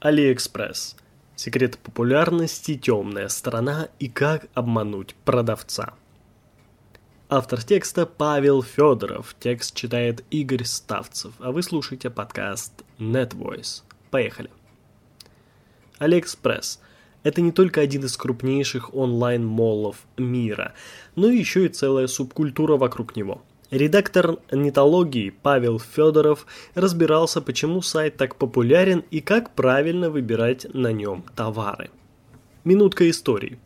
AliExpress. Секрет популярности, темная сторона и как обмануть продавца. Автор текста Павел Федоров. Текст читает Игорь Ставцев. А вы слушаете подкаст NetVoice. Поехали. AliExpress – это не только один из крупнейших онлайн-моллов мира, но еще и целая субкультура вокруг него – Редактор нетологии Павел Федоров разбирался, почему сайт так популярен и как правильно выбирать на нем товары. Минутка истории.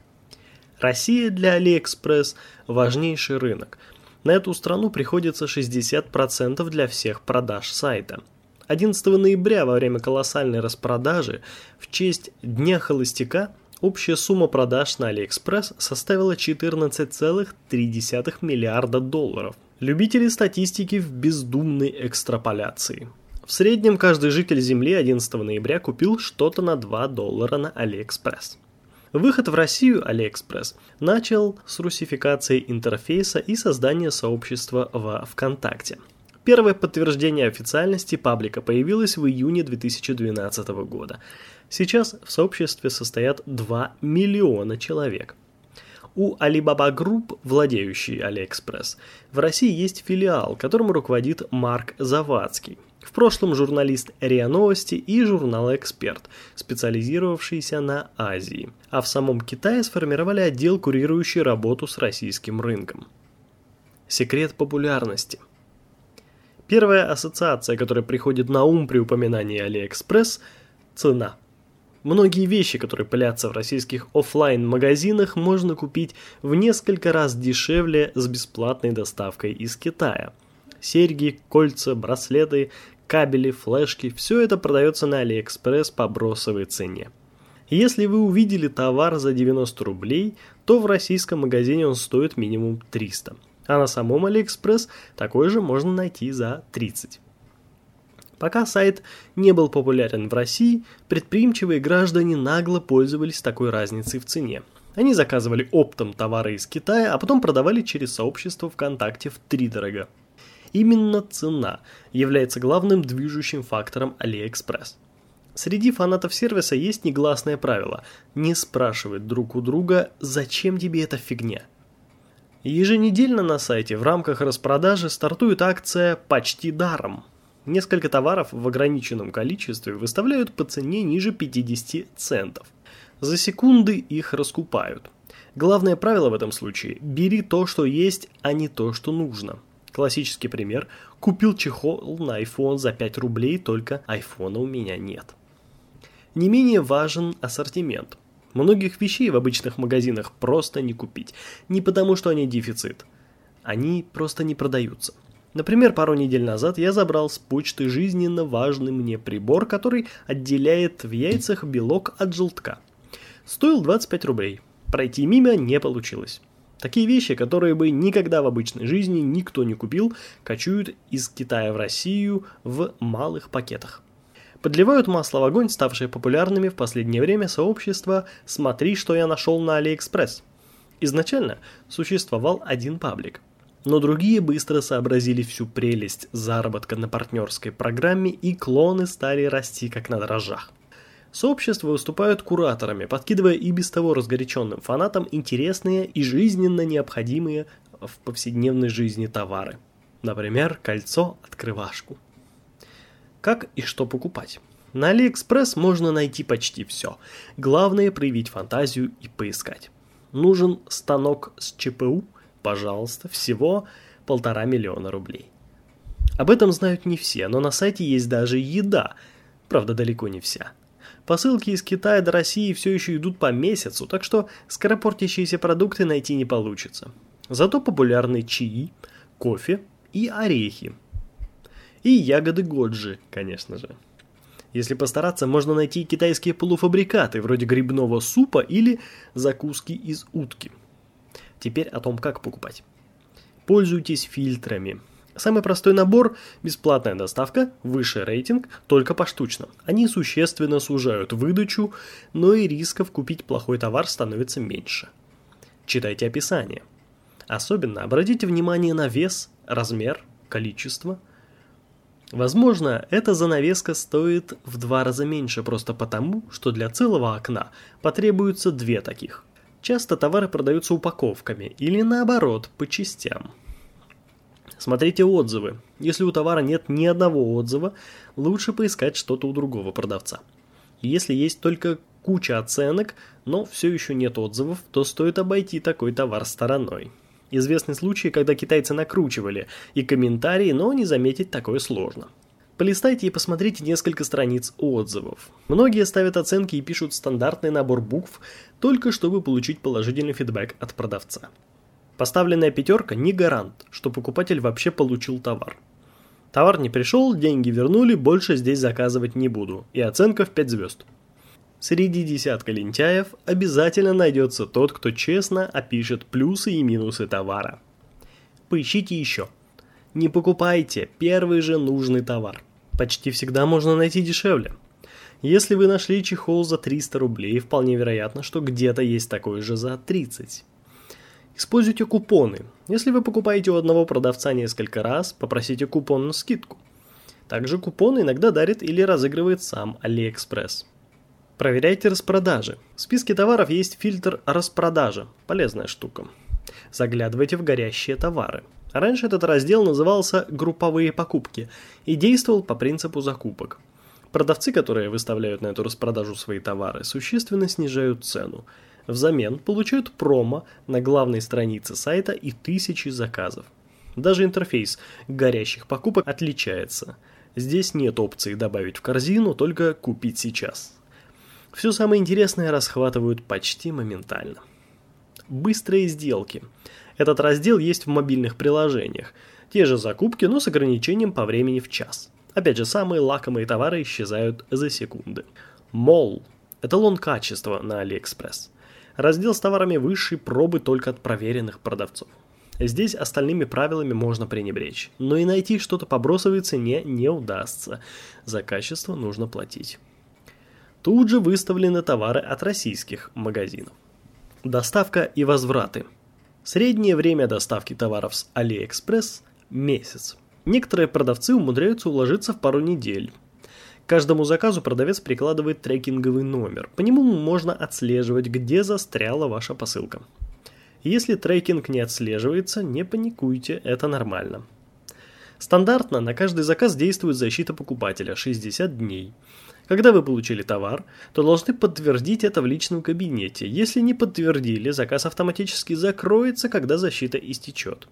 Россия для AliExpress – важнейший рынок. На эту страну приходится 60% для всех продаж сайта. 11 ноября во время колоссальной распродажи в честь Дня холостяка общая сумма продаж на AliExpress составила 14,3 миллиарда долларов. Любители статистики в бездумной экстраполяции. В среднем каждый житель Земли 11 ноября купил что-то на 2 доллара на AliExpress. Выход в Россию AliExpress начал с русификации интерфейса и создания сообщества во ВКонтакте. Первое подтверждение официальности паблика появилось в июне 2012 года. Сейчас в сообществе состоят 2 миллиона человек – у Alibaba Group, владеющей AliExpress, в России есть филиал, которым руководит Марк Завадский. В прошлом журналист РИА Новости и журнала «Эксперт», специализировавшийся на Азии. А в самом Китае сформировали отдел, курирующий работу с российским рынком. Секрет популярности. Первая ассоциация, которая приходит на ум при упоминании AliExpress – цена – Многие вещи, которые пылятся в российских офлайн магазинах можно купить в несколько раз дешевле с бесплатной доставкой из Китая. Серьги, кольца, браслеты, кабели, флешки – все это продается на AliExpress по бросовой цене. Если вы увидели товар за 90 рублей, то в российском магазине он стоит минимум 300. А на самом AliExpress такой же можно найти за 30. Пока сайт не был популярен в России, предприимчивые граждане нагло пользовались такой разницей в цене. Они заказывали оптом товары из Китая, а потом продавали через сообщество ВКонтакте в три дорого. Именно цена является главным движущим фактором AliExpress. Среди фанатов сервиса есть негласное правило – не спрашивать друг у друга «зачем тебе эта фигня?». Еженедельно на сайте в рамках распродажи стартует акция «Почти даром», Несколько товаров в ограниченном количестве выставляют по цене ниже 50 центов. За секунды их раскупают. Главное правило в этом случае – бери то, что есть, а не то, что нужно. Классический пример – купил чехол на iPhone за 5 рублей, только iPhone у меня нет. Не менее важен ассортимент. Многих вещей в обычных магазинах просто не купить. Не потому, что они дефицит. Они просто не продаются. Например, пару недель назад я забрал с почты жизненно важный мне прибор, который отделяет в яйцах белок от желтка. Стоил 25 рублей. Пройти мимо не получилось. Такие вещи, которые бы никогда в обычной жизни никто не купил, кочуют из Китая в Россию в малых пакетах. Подливают масло в огонь, ставшие популярными в последнее время сообщества «Смотри, что я нашел на AliExpress». Изначально существовал один паблик – но другие быстро сообразили всю прелесть заработка на партнерской программе и клоны стали расти как на дрожжах. Сообщества выступают кураторами, подкидывая и без того разгоряченным фанатам интересные и жизненно необходимые в повседневной жизни товары. Например, кольцо-открывашку. Как и что покупать? На Алиэкспресс можно найти почти все. Главное проявить фантазию и поискать. Нужен станок с ЧПУ, пожалуйста, всего полтора миллиона рублей. Об этом знают не все, но на сайте есть даже еда, правда далеко не вся. Посылки из Китая до России все еще идут по месяцу, так что скоропортящиеся продукты найти не получится. Зато популярны чаи, кофе и орехи. И ягоды годжи, конечно же. Если постараться, можно найти китайские полуфабрикаты, вроде грибного супа или закуски из утки – Теперь о том, как покупать. Пользуйтесь фильтрами. Самый простой набор – бесплатная доставка, высший рейтинг, только поштучно. Они существенно сужают выдачу, но и рисков купить плохой товар становится меньше. Читайте описание. Особенно обратите внимание на вес, размер, количество. Возможно, эта занавеска стоит в два раза меньше просто потому, что для целого окна потребуется две таких. Часто товары продаются упаковками или наоборот, по частям. Смотрите отзывы. Если у товара нет ни одного отзыва, лучше поискать что-то у другого продавца. Если есть только куча оценок, но все еще нет отзывов, то стоит обойти такой товар стороной. Известны случаи, когда китайцы накручивали и комментарии, но не заметить такое сложно. Полистайте и посмотрите несколько страниц отзывов. Многие ставят оценки и пишут стандартный набор букв, только чтобы получить положительный фидбэк от продавца. Поставленная пятерка не гарант, что покупатель вообще получил товар. Товар не пришел, деньги вернули, больше здесь заказывать не буду. И оценка в 5 звезд. Среди десятка лентяев обязательно найдется тот, кто честно опишет плюсы и минусы товара. Поищите еще. Не покупайте первый же нужный товар. Почти всегда можно найти дешевле. Если вы нашли чехол за 300 рублей, вполне вероятно, что где-то есть такой же за 30. Используйте купоны. Если вы покупаете у одного продавца несколько раз, попросите купон на скидку. Также купоны иногда дарит или разыгрывает сам AliExpress. Проверяйте распродажи. В списке товаров есть фильтр распродажа. Полезная штука. Заглядывайте в горящие товары. Раньше этот раздел назывался «Групповые покупки» и действовал по принципу закупок. Продавцы, которые выставляют на эту распродажу свои товары, существенно снижают цену. Взамен получают промо на главной странице сайта и тысячи заказов. Даже интерфейс горящих покупок отличается. Здесь нет опции добавить в корзину, только купить сейчас. Все самое интересное расхватывают почти моментально. Быстрые сделки. Этот раздел есть в мобильных приложениях. Те же закупки, но с ограничением по времени в час. Опять же, самые лакомые товары исчезают за секунды. Мол. Эталон качества на AliExpress. Раздел с товарами высшей пробы только от проверенных продавцов. Здесь остальными правилами можно пренебречь, но и найти что-то по бросовой цене не удастся. За качество нужно платить. Тут же выставлены товары от российских магазинов. Доставка и возвраты. Среднее время доставки товаров с AliExpress – месяц. Некоторые продавцы умудряются уложиться в пару недель. К каждому заказу продавец прикладывает трекинговый номер. По нему можно отслеживать, где застряла ваша посылка. Если трекинг не отслеживается, не паникуйте, это нормально. Стандартно на каждый заказ действует защита покупателя 60 дней. Когда вы получили товар, то должны подтвердить это в личном кабинете. Если не подтвердили, заказ автоматически закроется, когда защита истечет.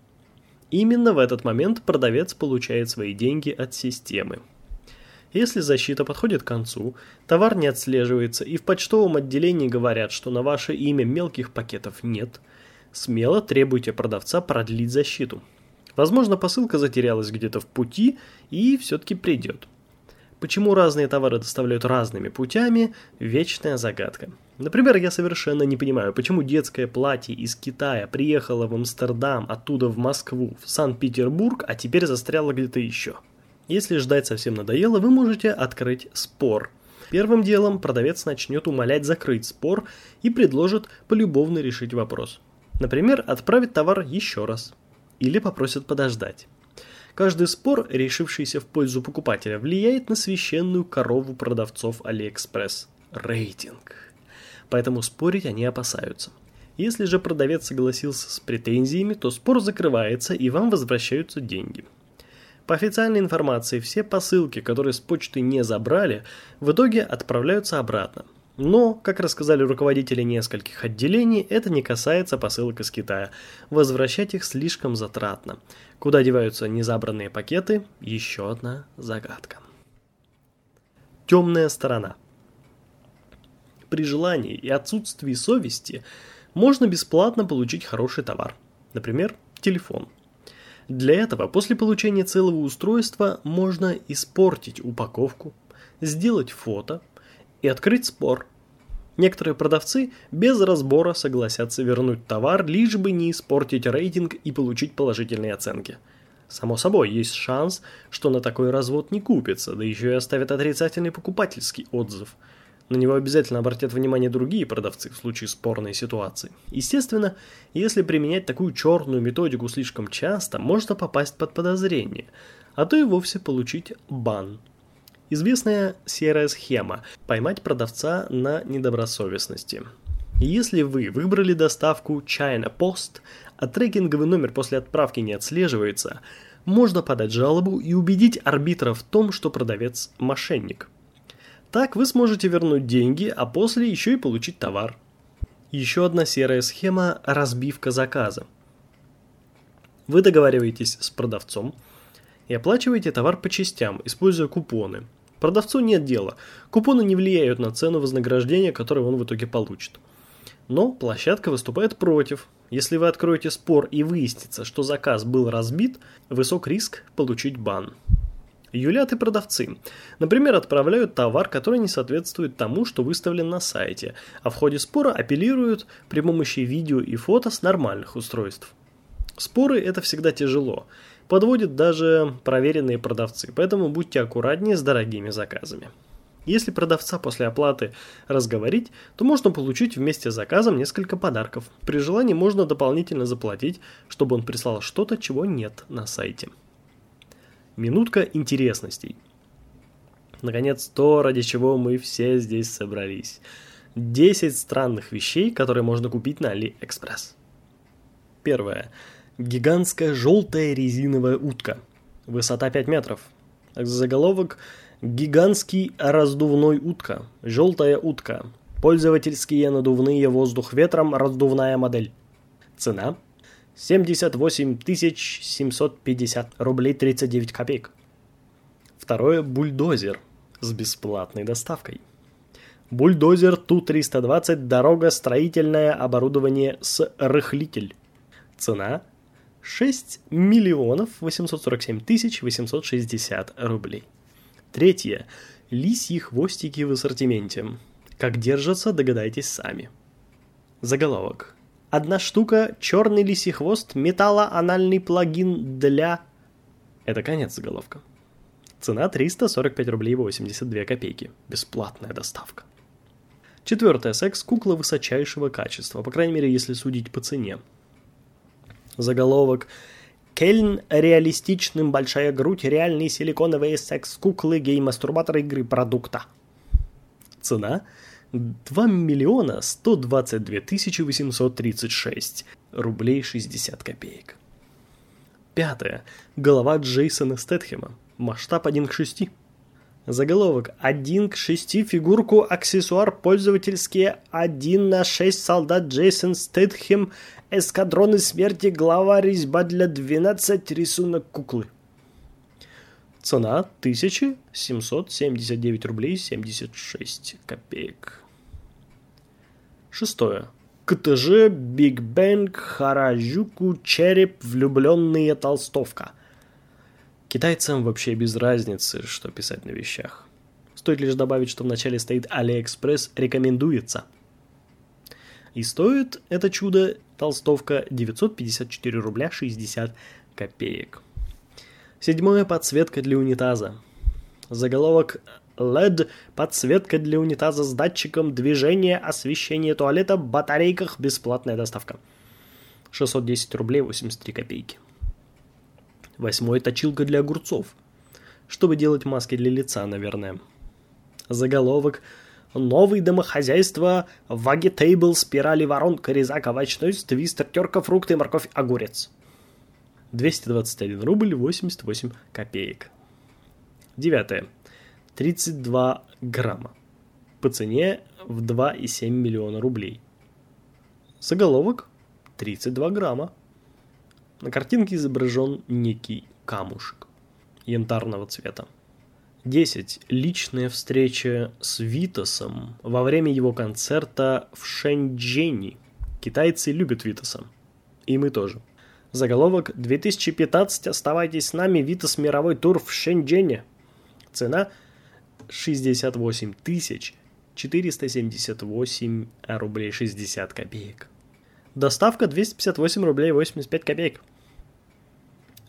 Именно в этот момент продавец получает свои деньги от системы. Если защита подходит к концу, товар не отслеживается и в почтовом отделении говорят, что на ваше имя мелких пакетов нет, смело требуйте продавца продлить защиту. Возможно, посылка затерялась где-то в пути и все-таки придет. Почему разные товары доставляют разными путями – вечная загадка. Например, я совершенно не понимаю, почему детское платье из Китая приехало в Амстердам, оттуда в Москву, в Санкт-Петербург, а теперь застряло где-то еще. Если ждать совсем надоело, вы можете открыть спор. Первым делом продавец начнет умолять закрыть спор и предложит полюбовно решить вопрос. Например, отправить товар еще раз. Или попросит подождать. Каждый спор, решившийся в пользу покупателя, влияет на священную корову продавцов AliExpress – рейтинг. Поэтому спорить они опасаются. Если же продавец согласился с претензиями, то спор закрывается и вам возвращаются деньги. По официальной информации, все посылки, которые с почты не забрали, в итоге отправляются обратно – но, как рассказали руководители нескольких отделений, это не касается посылок из Китая. Возвращать их слишком затратно. Куда деваются незабранные пакеты – еще одна загадка. Темная сторона. При желании и отсутствии совести можно бесплатно получить хороший товар. Например, телефон. Для этого после получения целого устройства можно испортить упаковку, сделать фото – и открыть спор. Некоторые продавцы без разбора согласятся вернуть товар, лишь бы не испортить рейтинг и получить положительные оценки. Само собой, есть шанс, что на такой развод не купится, да еще и оставят отрицательный покупательский отзыв. На него обязательно обратят внимание другие продавцы в случае спорной ситуации. Естественно, если применять такую черную методику слишком часто, можно попасть под подозрение – а то и вовсе получить бан. Известная серая схема – поймать продавца на недобросовестности. Если вы выбрали доставку China Post, а трекинговый номер после отправки не отслеживается, можно подать жалобу и убедить арбитра в том, что продавец – мошенник. Так вы сможете вернуть деньги, а после еще и получить товар. Еще одна серая схема – разбивка заказа. Вы договариваетесь с продавцом и оплачиваете товар по частям, используя купоны – Продавцу нет дела. Купоны не влияют на цену вознаграждения, которое он в итоге получит. Но площадка выступает против. Если вы откроете спор и выяснится, что заказ был разбит, высок риск получить бан. Юлят и продавцы. Например, отправляют товар, который не соответствует тому, что выставлен на сайте, а в ходе спора апеллируют при помощи видео и фото с нормальных устройств. Споры – это всегда тяжело подводят даже проверенные продавцы, поэтому будьте аккуратнее с дорогими заказами. Если продавца после оплаты разговорить, то можно получить вместе с заказом несколько подарков. При желании можно дополнительно заплатить, чтобы он прислал что-то, чего нет на сайте. Минутка интересностей. Наконец, то, ради чего мы все здесь собрались. 10 странных вещей, которые можно купить на AliExpress. Первое. Гигантская желтая резиновая утка. Высота 5 метров. Заголовок «Гигантский раздувной утка. Желтая утка. Пользовательские надувные воздух ветром раздувная модель». Цена 78 750 рублей 39 копеек. Второе – бульдозер с бесплатной доставкой. Бульдозер Ту-320 дорога строительное оборудование с рыхлитель. Цена 6 миллионов 847 тысяч 860 рублей. Третье. Лисьи хвостики в ассортименте. Как держатся, догадайтесь сами. Заголовок. Одна штука, черный лисий хвост, металлоанальный плагин для... Это конец заголовка. Цена 345 рублей 82 копейки. Бесплатная доставка. Четвертое. Секс кукла высочайшего качества, по крайней мере, если судить по цене. Заголовок Кельн реалистичным большая грудь, реальные силиконовые секс-куклы, гей-мастурбатор игры продукта. Цена 2 миллиона 122 тысячи 836 рублей 60 копеек. Пятое. Голова Джейсона Стэтхема. Масштаб 1 к 6. Заголовок 1 к 6 фигурку аксессуар пользовательские 1 на 6 солдат Джейсон Стэтхем Эскадроны смерти, глава, резьба для 12, рисунок куклы. Цена 1779 рублей 76 копеек. Шестое. КТЖ, Big Bang, Хараджуку, Череп, влюбленные толстовка. Китайцам вообще без разницы, что писать на вещах. Стоит лишь добавить, что в начале стоит AliExpress рекомендуется – и стоит это чудо толстовка 954 рубля 60 копеек. Седьмое подсветка для унитаза. Заголовок LED подсветка для унитаза с датчиком движения, освещения туалета, батарейках, бесплатная доставка. 610 рублей 83 копейки. Восьмое точилка для огурцов. Чтобы делать маски для лица, наверное. Заголовок Новый домохозяйство, вагетейбл, спирали, воронка, резак, овощной, твистер, терка, фрукты, морковь, огурец. 221 рубль 88 копеек. Девятое. 32 грамма. По цене в 2,7 миллиона рублей. Заголовок 32 грамма. На картинке изображен некий камушек янтарного цвета. 10. Личная встреча с Витасом во время его концерта в Шэньчжэне. Китайцы любят Витаса. И мы тоже. Заголовок 2015 «Оставайтесь с нами. Витас мировой тур в Шэньчжэне». Цена 68 тысяч 478 рублей 60 копеек. Доставка 258 рублей 85 копеек.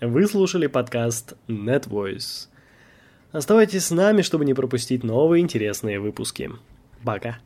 Вы слушали подкаст NetVoice. Оставайтесь с нами, чтобы не пропустить новые интересные выпуски. Пока.